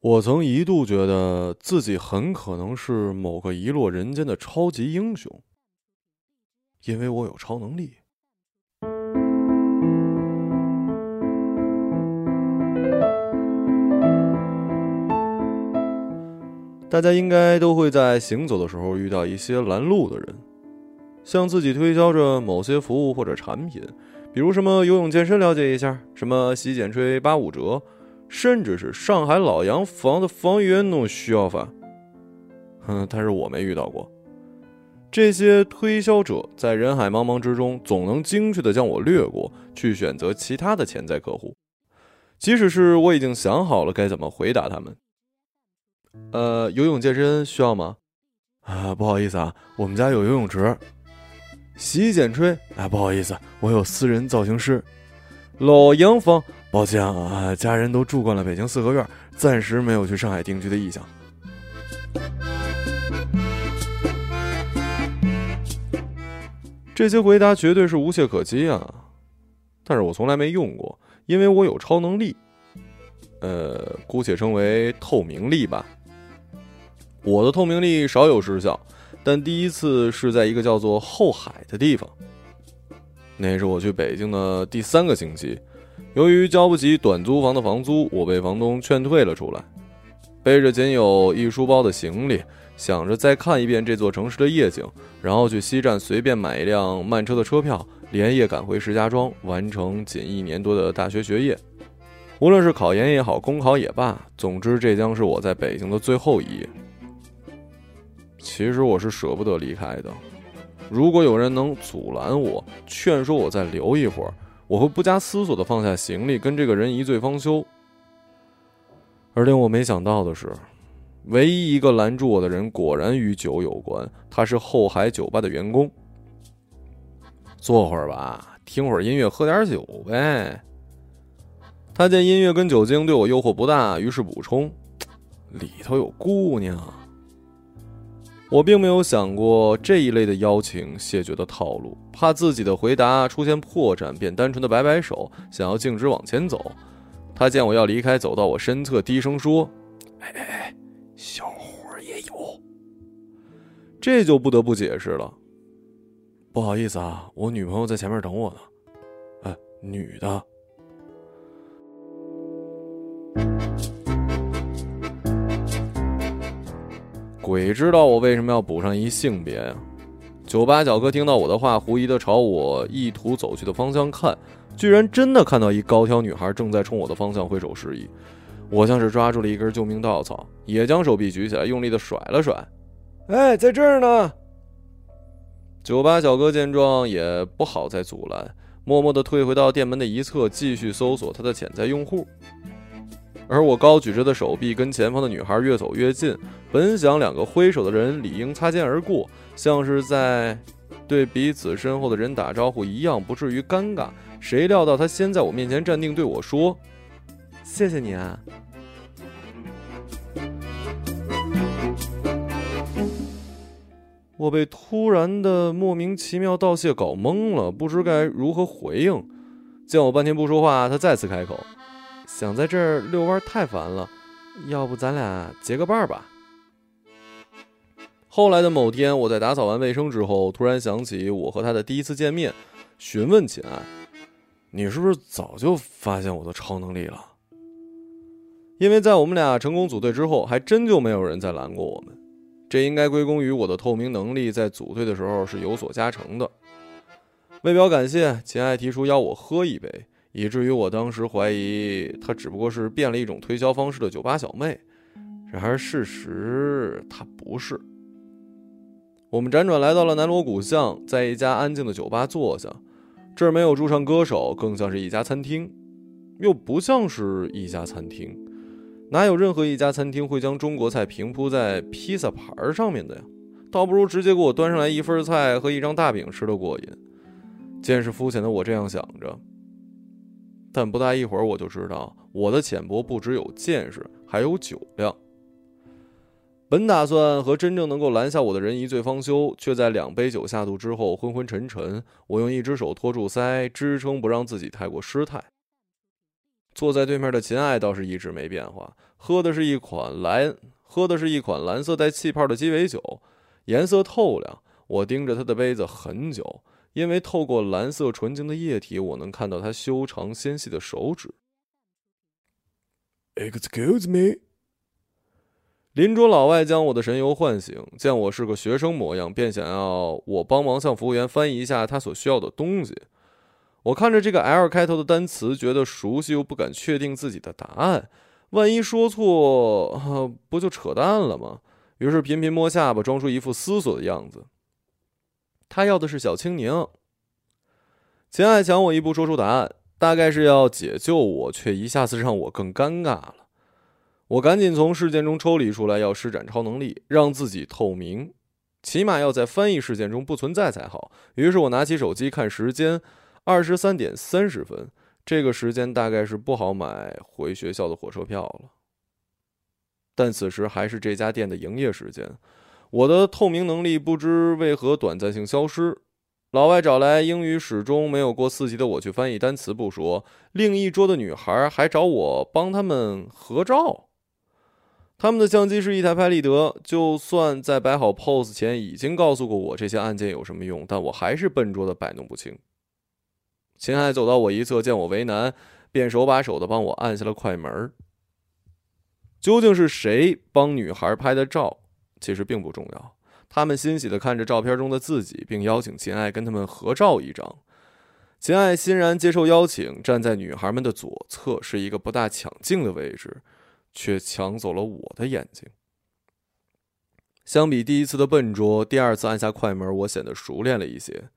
我曾一度觉得自己很可能是某个遗落人间的超级英雄，因为我有超能力。大家应该都会在行走的时候遇到一些拦路的人，向自己推销着某些服务或者产品，比如什么游泳健身了解一下，什么洗剪吹八五折，甚至是上海老洋房的房源那需要法。嗯，但是我没遇到过。这些推销者在人海茫茫之中，总能精确地将我略过，去选择其他的潜在客户，即使是我已经想好了该怎么回答他们。呃，游泳健身需要吗？啊，不好意思啊，我们家有游泳池。洗剪吹啊，不好意思，我有私人造型师。老洋房，抱歉啊，家人都住惯了北京四合院，暂时没有去上海定居的意向。这些回答绝对是无懈可击啊，但是我从来没用过，因为我有超能力。呃，姑且称为透明力吧。我的透明力少有失效，但第一次是在一个叫做后海的地方。那是我去北京的第三个星期，由于交不起短租房的房租，我被房东劝退了出来。背着仅有一书包的行李，想着再看一遍这座城市的夜景，然后去西站随便买一辆慢车的车票，连夜赶回石家庄，完成仅一年多的大学学业。无论是考研也好，公考也罢，总之这将是我在北京的最后一夜。其实我是舍不得离开的。如果有人能阻拦我，劝说我再留一会儿，我会不加思索地放下行李，跟这个人一醉方休。而令我没想到的是，唯一一个拦住我的人果然与酒有关。他是后海酒吧的员工。坐会儿吧，听会儿音乐，喝点酒呗。他见音乐跟酒精对我诱惑不大，于是补充：“里头有姑娘。”我并没有想过这一类的邀请谢绝的套路，怕自己的回答出现破绽，便单纯的摆摆手，想要径直往前走。他见我要离开，走到我身侧，低声说：“哎哎哎，小伙也有。”这就不得不解释了。不好意思啊，我女朋友在前面等我呢。哎，女的。鬼知道我为什么要补上一性别呀？酒吧小哥听到我的话，狐疑的朝我意图走去的方向看，居然真的看到一高挑女孩正在冲我的方向挥手示意。我像是抓住了一根救命稻草，也将手臂举起来，用力的甩了甩。哎，在这儿呢！酒吧小哥见状也不好再阻拦，默默的退回到店门的一侧，继续搜索他的潜在用户。而我高举着的手臂跟前方的女孩越走越近，本想两个挥手的人理应擦肩而过，像是在对彼此身后的人打招呼一样，不至于尴尬。谁料到他先在我面前站定，对我说：“谢谢你啊。”我被突然的莫名其妙道谢搞懵了，不知该如何回应。见我半天不说话，他再次开口。想在这儿遛弯太烦了，要不咱俩结个伴儿吧？后来的某天，我在打扫完卫生之后，突然想起我和他的第一次见面，询问秦爱：“你是不是早就发现我的超能力了？”因为在我们俩成功组队之后，还真就没有人再拦过我们。这应该归功于我的透明能力，在组队的时候是有所加成的。为表感谢，秦爱提出邀我喝一杯。以至于我当时怀疑她只不过是变了一种推销方式的酒吧小妹，然而事实她不是。我们辗转来到了南锣鼓巷，在一家安静的酒吧坐下，这儿没有驻唱歌手，更像是一家餐厅，又不像是一家餐厅，哪有任何一家餐厅会将中国菜平铺在披萨盘上面的呀？倒不如直接给我端上来一份菜和一张大饼吃的过瘾。见识肤浅的我这样想着。但不大一会儿，我就知道我的浅薄不只有见识，还有酒量。本打算和真正能够拦下我的人一醉方休，却在两杯酒下肚之后昏昏沉沉。我用一只手托住腮，支撑不让自己太过失态。坐在对面的秦爱倒是一直没变化，喝的是一款蓝，喝的是一款蓝色带气泡的鸡尾酒，颜色透亮。我盯着他的杯子很久，因为透过蓝色纯净的液体，我能看到他修长纤细的手指。Excuse me。邻桌老外将我的神游唤醒，见我是个学生模样，便想要我帮忙向服务员翻译一下他所需要的东西。我看着这个 L 开头的单词，觉得熟悉又不敢确定自己的答案，万一说错，不就扯淡了吗？于是频频摸下巴，装出一副思索的样子。他要的是小青柠。秦爱抢我一步，说出答案，大概是要解救我，却一下子让我更尴尬了。我赶紧从事件中抽离出来，要施展超能力，让自己透明，起码要在翻译事件中不存在才好。于是我拿起手机看时间，二十三点三十分，这个时间大概是不好买回学校的火车票了。但此时还是这家店的营业时间，我的透明能力不知为何短暂性消失。老外找来英语始终没有过四级的我去翻译单词不说，另一桌的女孩还找我帮他们合照。他们的相机是一台拍立得，就算在摆好 pose 前已经告诉过我这些按键有什么用，但我还是笨拙的摆弄不清。秦海走到我一侧，见我为难，便手把手的帮我按下了快门。究竟是谁帮女孩拍的照，其实并不重要。他们欣喜的看着照片中的自己，并邀请秦爱跟他们合照一张。秦爱欣然接受邀请，站在女孩们的左侧，是一个不大抢镜的位置。却抢走了我的眼睛。相比第一次的笨拙，第二次按下快门，我显得熟练了一些。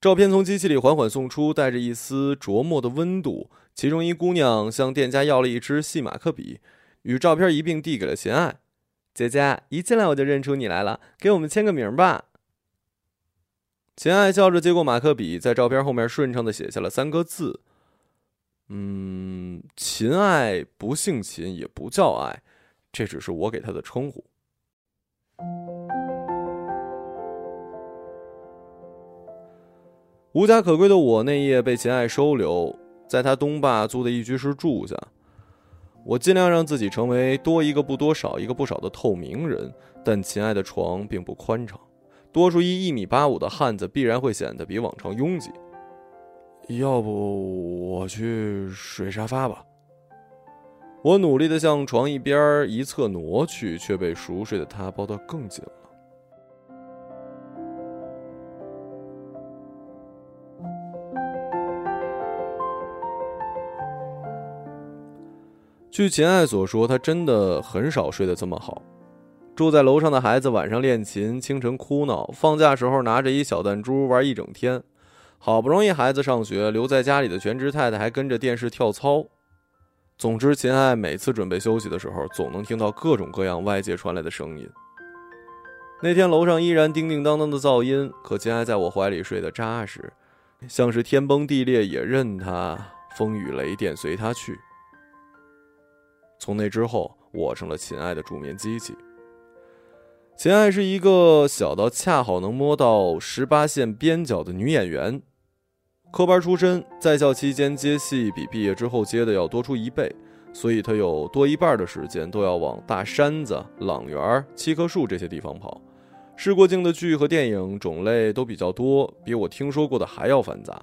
照片从机器里缓缓送出，带着一丝琢磨的温度。其中一姑娘向店家要了一支细马克笔，与照片一并递给了秦爱。姐姐，一进来我就认出你来了，给我们签个名吧。秦爱笑着接过马克笔，在照片后面顺畅的写下了三个字。嗯，秦爱不姓秦，也不叫爱，这只是我给她的称呼。无家可归的我那夜被秦爱收留，在他东坝租的一居室住下。我尽量让自己成为多一个不多少一个不少的透明人，但秦爱的床并不宽敞，多出一一米八五的汉子必然会显得比往常拥挤。要不我去睡沙发吧。我努力的向床一边一侧挪去，却被熟睡的他抱得更紧了。据秦爱所说，他真的很少睡得这么好。住在楼上的孩子晚上练琴，清晨哭闹，放假时候拿着一小弹珠玩一整天。好不容易孩子上学，留在家里的全职太太还跟着电视跳操。总之，秦爱每次准备休息的时候，总能听到各种各样外界传来的声音。那天楼上依然叮叮当当的噪音，可秦爱在我怀里睡得扎实，像是天崩地裂也任他，风雨雷电随他去。从那之后，我成了秦爱的助眠机器。秦爱是一个小到恰好能摸到十八线边角的女演员。科班出身，在校期间接戏比毕业之后接的要多出一倍，所以她有多一半的时间都要往大山子、朗园、七棵树这些地方跑。试过镜的剧和电影种类都比较多，比我听说过的还要繁杂。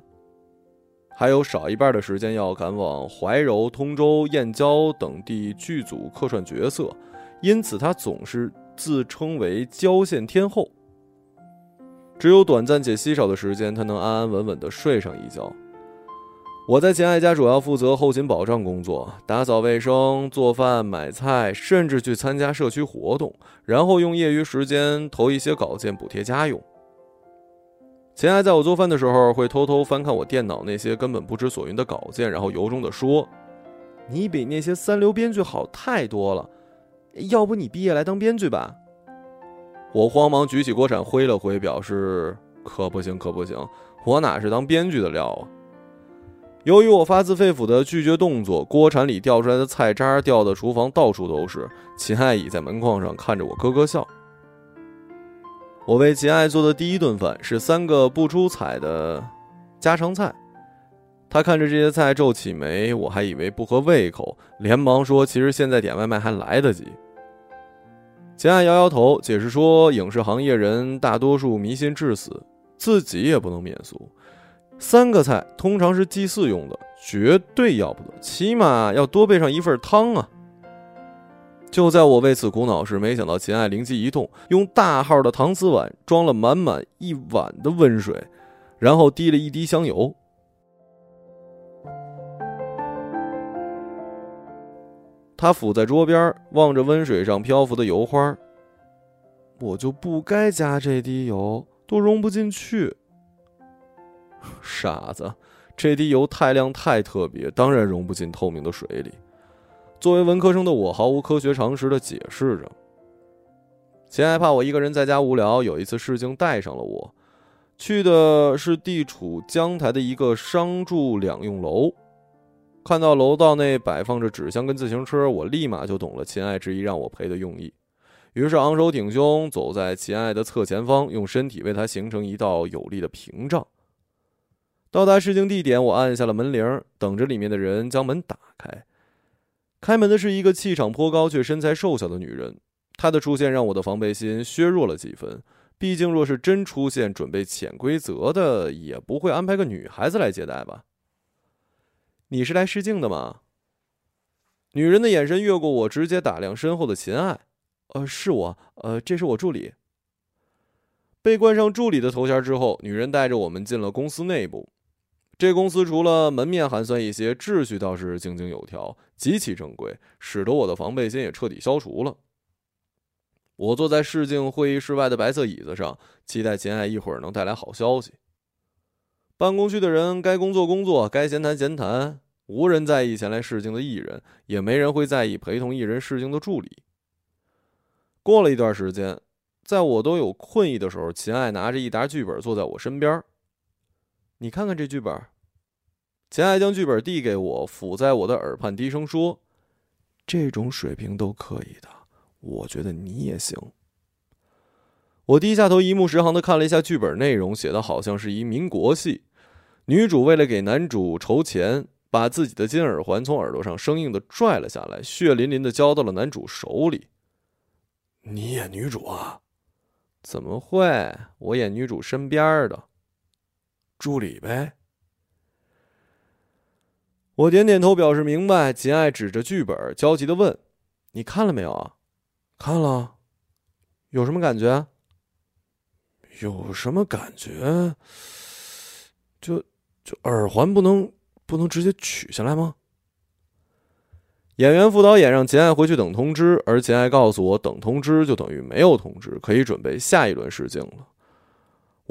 还有少一半的时间要赶往怀柔、通州、燕郊等地剧组客串角色，因此他总是自称为“郊县天后”。只有短暂且稀少的时间，他能安安稳稳地睡上一觉。我在秦爱家主要负责后勤保障工作，打扫卫生、做饭、买菜，甚至去参加社区活动，然后用业余时间投一些稿件补贴家用。秦爱在我做饭的时候，会偷偷翻看我电脑那些根本不知所云的稿件，然后由衷地说：“你比那些三流编剧好太多了，要不你毕业来当编剧吧？”我慌忙举起锅铲挥了挥，表示可不行，可不行，我哪是当编剧的料啊！由于我发自肺腑的拒绝动作，锅铲里掉出来的菜渣掉的厨房到处都是。秦爱倚在门框上看着我咯咯笑。我为秦爱做的第一顿饭是三个不出彩的家常菜：他看着这些菜皱起眉，我还以为不合胃口，连忙说：“其实现在点外卖还来得及。”秦爱摇摇头，解释说：“影视行业人大多数迷信致死，自己也不能免俗。三个菜通常是祭祀用的，绝对要不得，起码要多备上一份汤啊！”就在我为此苦恼时，没想到秦爱灵机一动，用大号的搪瓷碗装了满满一碗的温水，然后滴了一滴香油。他伏在桌边，望着温水上漂浮的油花。我就不该加这滴油，都融不进去。傻子，这滴油太亮太特别，当然融不进透明的水里。作为文科生的我，毫无科学常识的解释着。秦爱怕我一个人在家无聊，有一次试镜带上了我，去的是地处江台的一个商住两用楼。看到楼道内摆放着纸箱跟自行车，我立马就懂了秦爱执意让我陪的用意。于是昂首挺胸走在秦爱的侧前方，用身体为他形成一道有力的屏障。到达试镜地点，我按下了门铃，等着里面的人将门打开。开门的是一个气场颇高却身材瘦小的女人，她的出现让我的防备心削弱了几分。毕竟，若是真出现准备潜规则的，也不会安排个女孩子来接待吧。你是来试镜的吗？女人的眼神越过我，直接打量身后的秦爱。呃，是我。呃，这是我助理。被冠上助理的头衔之后，女人带着我们进了公司内部。这公司除了门面寒酸一些，秩序倒是井井有条，极其正规，使得我的防备心也彻底消除了。我坐在试镜会议室外的白色椅子上，期待秦爱一会儿能带来好消息。办公区的人该工作工作，该闲谈闲谈，无人在意前来试镜的艺人，也没人会在意陪同艺人试镜的助理。过了一段时间，在我都有困意的时候，秦爱拿着一沓剧本坐在我身边。你看看这剧本。秦爱将剧本递给我，抚在我的耳畔低声说：“这种水平都可以的，我觉得你也行。”我低下头，一目十行的看了一下剧本内容，写的好像是一民国戏。女主为了给男主筹钱，把自己的金耳环从耳朵上生硬的拽了下来，血淋淋的交到了男主手里。你演女主啊？怎么会？我演女主身边的助理呗。我点点头表示明白。秦爱指着剧本，焦急的问：“你看了没有啊？”“看了。”“有什么感觉？”“有什么感觉？就……”就耳环不能不能直接取下来吗？演员副导演让秦爱回去等通知，而秦爱告诉我，等通知就等于没有通知，可以准备下一轮试镜了。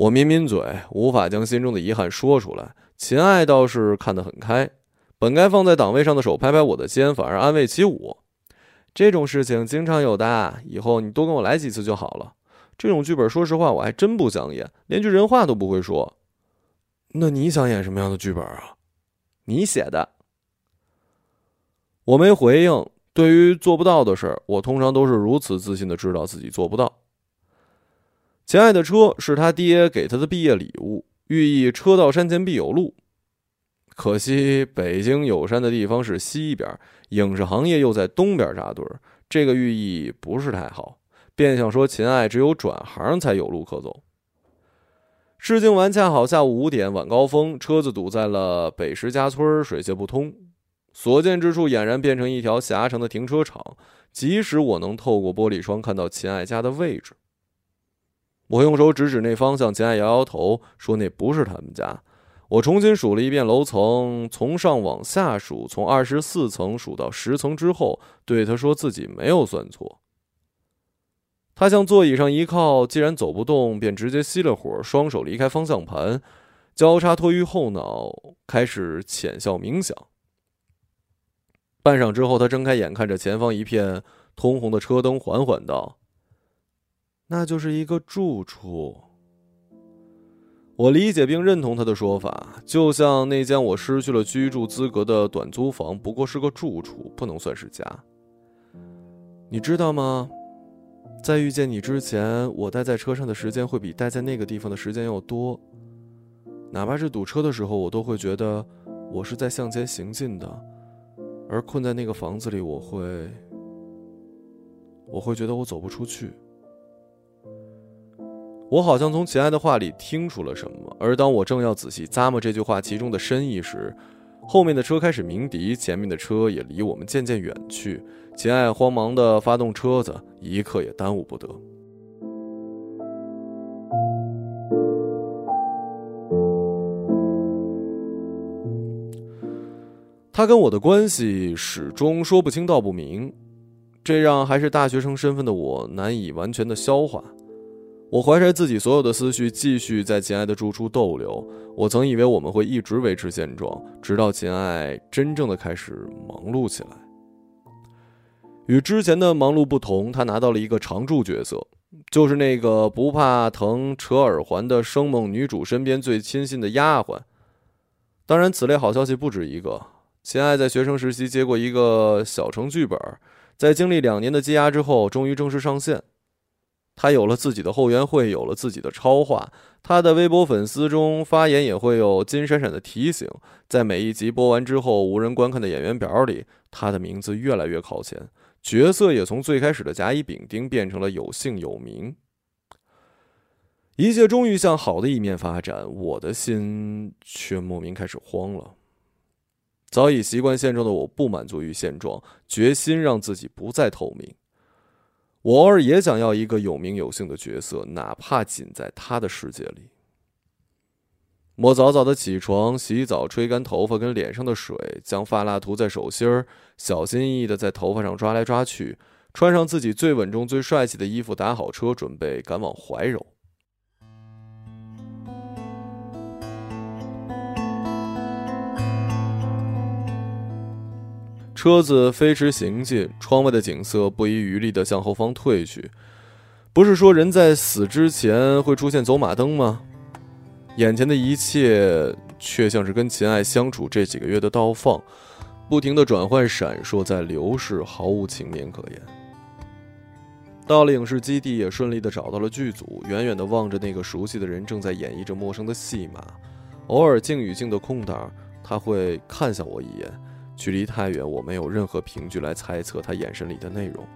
我抿抿嘴，无法将心中的遗憾说出来。秦爱倒是看得很开，本该放在档位上的手拍拍我的肩，反而安慰起我：“这种事情经常有的，以后你多跟我来几次就好了。这种剧本，说实话，我还真不想演，连句人话都不会说。”那你想演什么样的剧本啊？你写的。我没回应。对于做不到的事儿，我通常都是如此自信的知道自己做不到。秦爱的车是他爹给他的毕业礼物，寓意车到山前必有路。可惜北京有山的地方是西边，影视行业又在东边扎堆儿，这个寓意不是太好，便想说秦爱只有转行才有路可走。试镜完，恰好下午五点，晚高峰，车子堵在了北石家村，水泄不通。所见之处俨然变成一条狭长的停车场。即使我能透过玻璃窗看到秦爱家的位置，我用手指指那方向，简爱摇摇头说：“那不是他们家。”我重新数了一遍楼层，从上往下数，从二十四层数到十层之后，对他说自己没有算错。他向座椅上一靠，既然走不动，便直接熄了火，双手离开方向盘，交叉托于后脑，开始浅笑冥想。半晌之后，他睁开眼，看着前方一片通红的车灯，缓缓道：“那就是一个住处。”我理解并认同他的说法，就像那间我失去了居住资格的短租房，不过是个住处，不能算是家。你知道吗？在遇见你之前，我待在车上的时间会比待在那个地方的时间要多。哪怕是堵车的时候，我都会觉得我是在向前行进的，而困在那个房子里，我会，我会觉得我走不出去。我好像从秦爱的话里听出了什么，而当我正要仔细咂摸这句话其中的深意时，后面的车开始鸣笛，前面的车也离我们渐渐远去。秦爱慌忙地发动车子，一刻也耽误不得。他跟我的关系始终说不清道不明，这让还是大学生身份的我难以完全的消化。我怀揣自己所有的思绪，继续在秦爱的住处逗留。我曾以为我们会一直维持现状，直到秦爱真正的开始忙碌起来。与之前的忙碌不同，他拿到了一个常驻角色，就是那个不怕疼、扯耳环的生猛女主身边最亲信的丫鬟。当然，此类好消息不止一个。秦爱在学生时期接过一个小城剧本，在经历两年的积压之后，终于正式上线。他有了自己的后援会，有了自己的超话。他的微博粉丝中发言也会有金闪闪的提醒。在每一集播完之后，无人观看的演员表里，他的名字越来越靠前，角色也从最开始的甲乙丙丁变成了有姓有名。一切终于向好的一面发展，我的心却莫名开始慌了。早已习惯现状的我，不满足于现状，决心让自己不再透明。我偶尔也想要一个有名有姓的角色，哪怕仅在他的世界里。我早早的起床、洗澡、吹干头发跟脸上的水，将发蜡涂在手心儿，小心翼翼的在头发上抓来抓去，穿上自己最稳重、最帅气的衣服，打好车，准备赶往怀柔。车子飞驰行进，窗外的景色不遗余力地向后方退去。不是说人在死之前会出现走马灯吗？眼前的一切却像是跟秦爱相处这几个月的倒放，不停地转换、闪烁在流逝，毫无情面可言。到了影视基地，也顺利地找到了剧组。远远地望着那个熟悉的人正在演绎着陌生的戏码，偶尔静与静的空档，他会看向我一眼。距离太远，我没有任何凭据来猜测他眼神里的内容。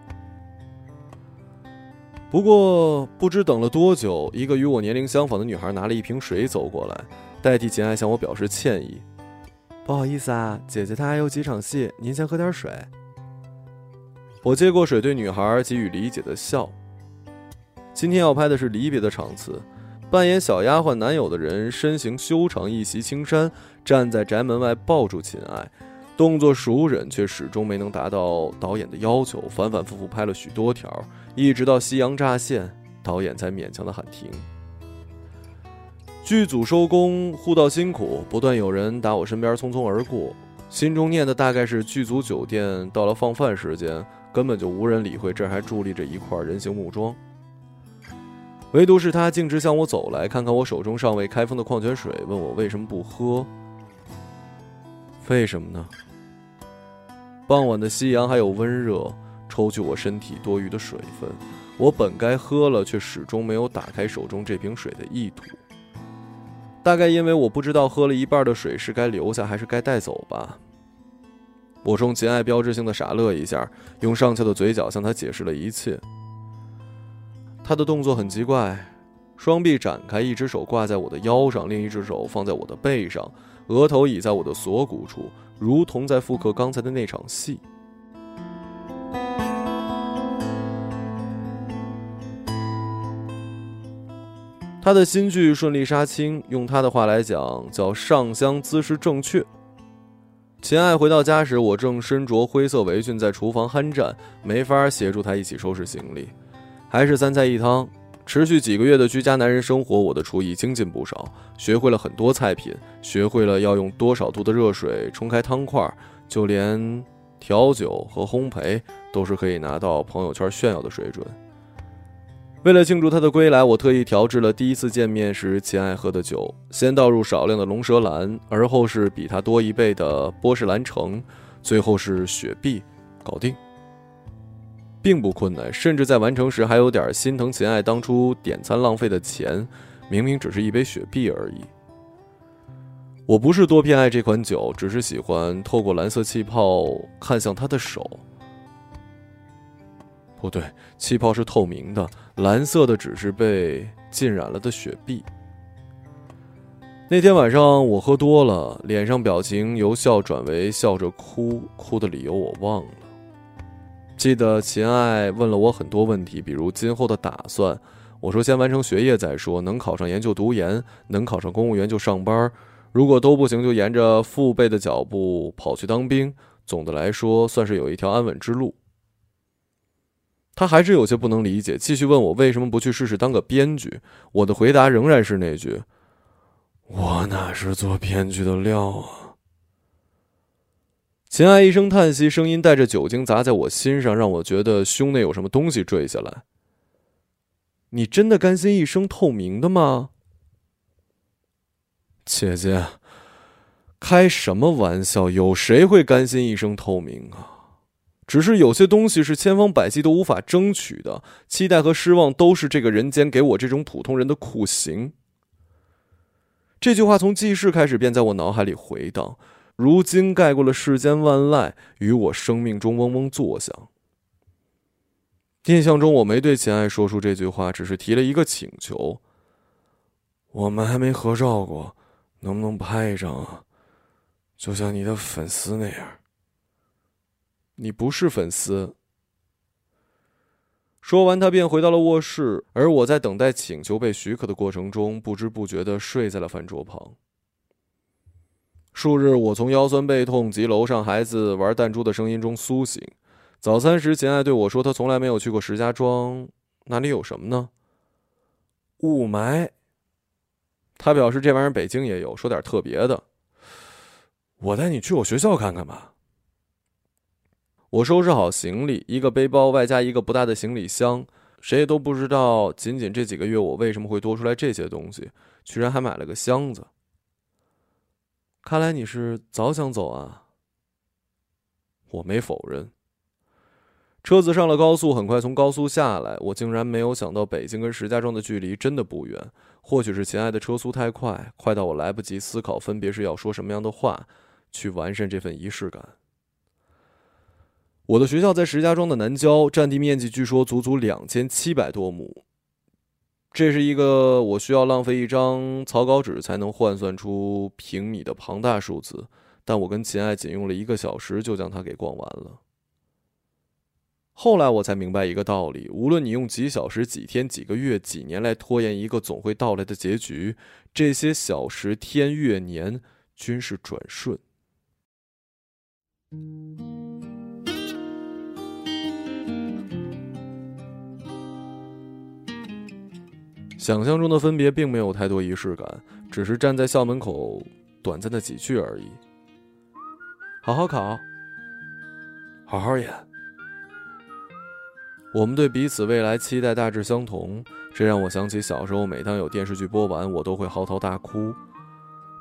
不过，不知等了多久，一个与我年龄相仿的女孩拿了一瓶水走过来，代替秦爱向我表示歉意：“不好意思啊，姐姐她还有几场戏，您先喝点水。”我接过水，对女孩给予理解的笑。今天要拍的是离别的场次，扮演小丫鬟男友的人身形修长，一袭青衫，站在宅门外抱住秦爱。动作熟稔，却始终没能达到导演的要求，反反复复拍了许多条，一直到夕阳乍现，导演才勉强的喊停。剧组收工，互道辛苦，不断有人打我身边匆匆而过，心中念的大概是剧组酒店到了放饭时间，根本就无人理会这还伫立着一块人形木桩。唯独是他径直向我走来，看看我手中尚未开封的矿泉水，问我为什么不喝。为什么呢？傍晚的夕阳还有温热，抽去我身体多余的水分。我本该喝了，却始终没有打开手中这瓶水的意图。大概因为我不知道喝了一半的水是该留下还是该带走吧。我冲秦爱标志性的傻乐一下，用上翘的嘴角向他解释了一切。他的动作很奇怪，双臂展开，一只手挂在我的腰上，另一只手放在我的背上。额头倚在我的锁骨处，如同在复刻刚才的那场戏。他的新剧顺利杀青，用他的话来讲，叫上香姿势正确。秦爱回到家时，我正身着灰色围裙在厨房酣战，没法协助他一起收拾行李，还是三菜一汤。持续几个月的居家男人生活，我的厨艺精进不少，学会了很多菜品，学会了要用多少度的热水冲开汤块，就连调酒和烘焙都是可以拿到朋友圈炫耀的水准。为了庆祝他的归来，我特意调制了第一次见面时秦爱喝的酒，先倒入少量的龙舌兰，而后是比他多一倍的波士兰橙，最后是雪碧，搞定。并不困难，甚至在完成时还有点心疼秦爱当初点餐浪费的钱，明明只是一杯雪碧而已。我不是多偏爱这款酒，只是喜欢透过蓝色气泡看向他的手。不对，气泡是透明的，蓝色的只是被浸染了的雪碧。那天晚上我喝多了，脸上表情由笑转为笑着哭，哭的理由我忘了。记得秦爱问了我很多问题，比如今后的打算。我说先完成学业再说，能考上研就读研，能考上公务员就上班。如果都不行，就沿着父辈的脚步跑去当兵。总的来说，算是有一条安稳之路。他还是有些不能理解，继续问我为什么不去试试当个编剧。我的回答仍然是那句：“我哪是做编剧的料啊！”秦爱一声叹息，声音带着酒精砸在我心上，让我觉得胸内有什么东西坠下来。你真的甘心一生透明的吗？姐姐，开什么玩笑？有谁会甘心一生透明啊？只是有些东西是千方百计都无法争取的，期待和失望都是这个人间给我这种普通人的酷刑。这句话从记事开始便在我脑海里回荡，如今盖过了世间万籁，于我生命中嗡嗡作响。印象中我没对秦爱说出这句话，只是提了一个请求：我们还没合照过。能不能拍一张啊？就像你的粉丝那样。你不是粉丝。说完，他便回到了卧室，而我在等待请求被许可的过程中，不知不觉的睡在了饭桌旁。数日，我从腰酸背痛及楼上孩子玩弹珠的声音中苏醒。早餐时，秦爱对我说：“他从来没有去过石家庄，那里有什么呢？雾霾。”他表示这玩意儿北京也有，说点特别的。我带你去我学校看看吧。我收拾好行李，一个背包外加一个不大的行李箱，谁也都不知道，仅仅这几个月我为什么会多出来这些东西，居然还买了个箱子。看来你是早想走啊。我没否认。车子上了高速，很快从高速下来，我竟然没有想到北京跟石家庄的距离真的不远。或许是秦爱的车速太快，快到我来不及思考分别是要说什么样的话，去完善这份仪式感。我的学校在石家庄的南郊，占地面积据说足足两千七百多亩。这是一个我需要浪费一张草稿纸才能换算出平米的庞大数字，但我跟秦爱仅用了一个小时就将它给逛完了。后来我才明白一个道理：无论你用几小时、几天、几个月、几年来拖延一个总会到来的结局，这些小时、天、月、年均是转瞬。想象中的分别并没有太多仪式感，只是站在校门口短暂的几句而已。好好考，好好演。我们对彼此未来期待大致相同，这让我想起小时候，每当有电视剧播完，我都会嚎啕大哭。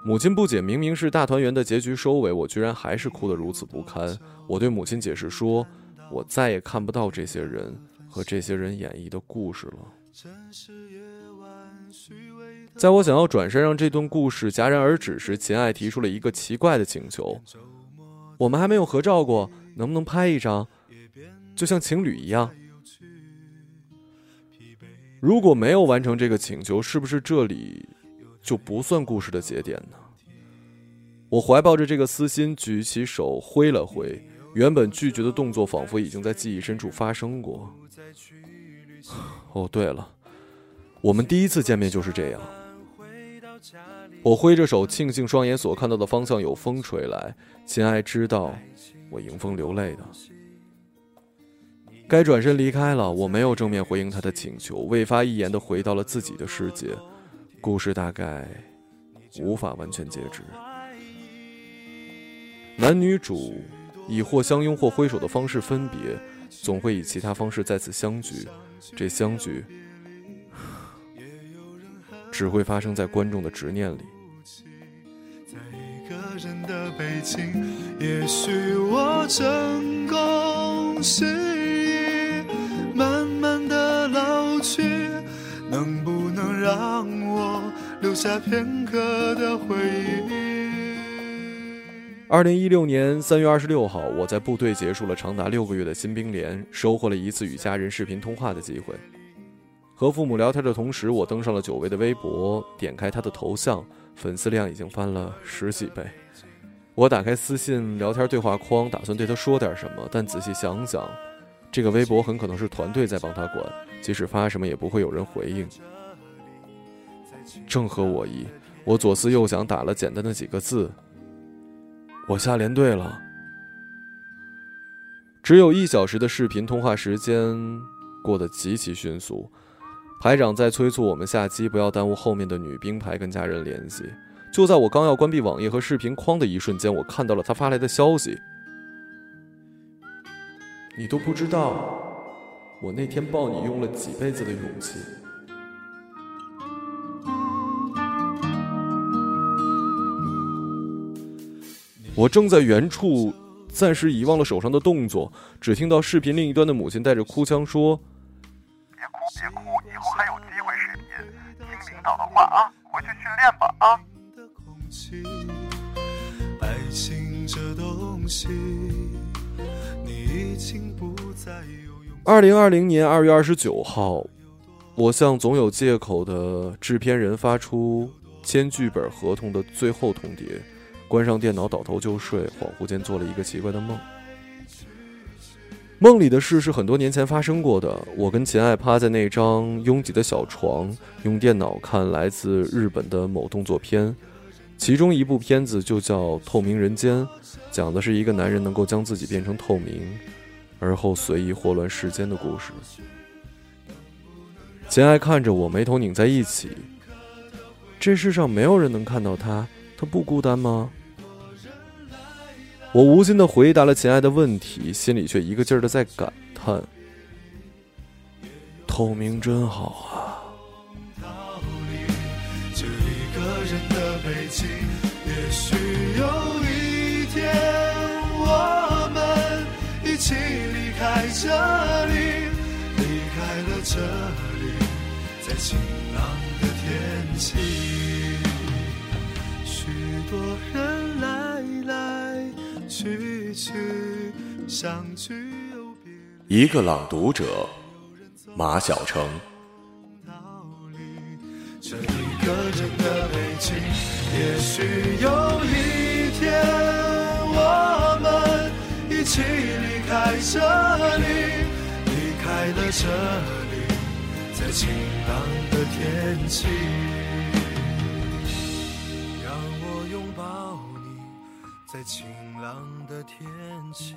母亲不解，明明是大团圆的结局收尾，我居然还是哭得如此不堪。我对母亲解释说，我再也看不到这些人和这些人演绎的故事了。在我想要转身让这段故事戛然而止时，秦爱提出了一个奇怪的请求：我们还没有合照过，能不能拍一张，就像情侣一样？如果没有完成这个请求，是不是这里就不算故事的节点呢？我怀抱着这个私心，举起手挥了挥，原本拒绝的动作仿佛已经在记忆深处发生过。哦，对了，我们第一次见面就是这样。我挥着手，庆幸双眼所看到的方向有风吹来。秦爱知道我迎风流泪的。该转身离开了，我没有正面回应他的请求，未发一言的回到了自己的世界。故事大概无法完全截止。男女主以或相拥或挥手的方式分别，总会以其他方式再次相聚。这相聚 只会发生在观众的执念里。在一个人的北京，也许我成功是。慢慢的老去，能不能让我留下片刻的回忆？二零一六年三月二十六号，我在部队结束了长达六个月的新兵连，收获了一次与家人视频通话的机会。和父母聊天的同时，我登上了久违的微博，点开他的头像，粉丝量已经翻了十几倍。我打开私信聊天对话框，打算对他说点什么，但仔细想想，这个微博很可能是团队在帮他管，即使发什么也不会有人回应。正合我意，我左思右想，打了简单的几个字：“我下连队了。”只有一小时的视频通话时间，过得极其迅速。排长在催促我们下机，不要耽误后面的女兵排跟家人联系。就在我刚要关闭网页和视频框的一瞬间，我看到了他发来的消息。你都不知道，我那天抱你用了几辈子的勇气。我正在原处，暂时遗忘了手上的动作，只听到视频另一端的母亲带着哭腔说：“别哭，别哭，以后还有机会视频，听领导的话啊，回去训练吧啊。”爱情这东西，你已经不再二零二零年二月二十九号，我向总有借口的制片人发出签剧本合同的最后通牒，关上电脑，倒头就睡。恍惚间做了一个奇怪的梦，梦里的事是很多年前发生过的。我跟秦爱趴在那张拥挤的小床，用电脑看来自日本的某动作片。其中一部片子就叫《透明人间》，讲的是一个男人能够将自己变成透明，而后随意祸乱世间的故事。秦爱看着我，眉头拧在一起。这世上没有人能看到他，他不孤单吗？我无心的回答了秦爱的问题，心里却一个劲儿的在感叹：透明真好啊。也许有一天，我们一起离开这里，离开了这里，在晴朗的天气。许多人来来去去，相聚又别一个朗读者，马晓成。这一个人的北京。也许有一天，我们一起离开这里，离开了这里，在晴朗的天气，天气。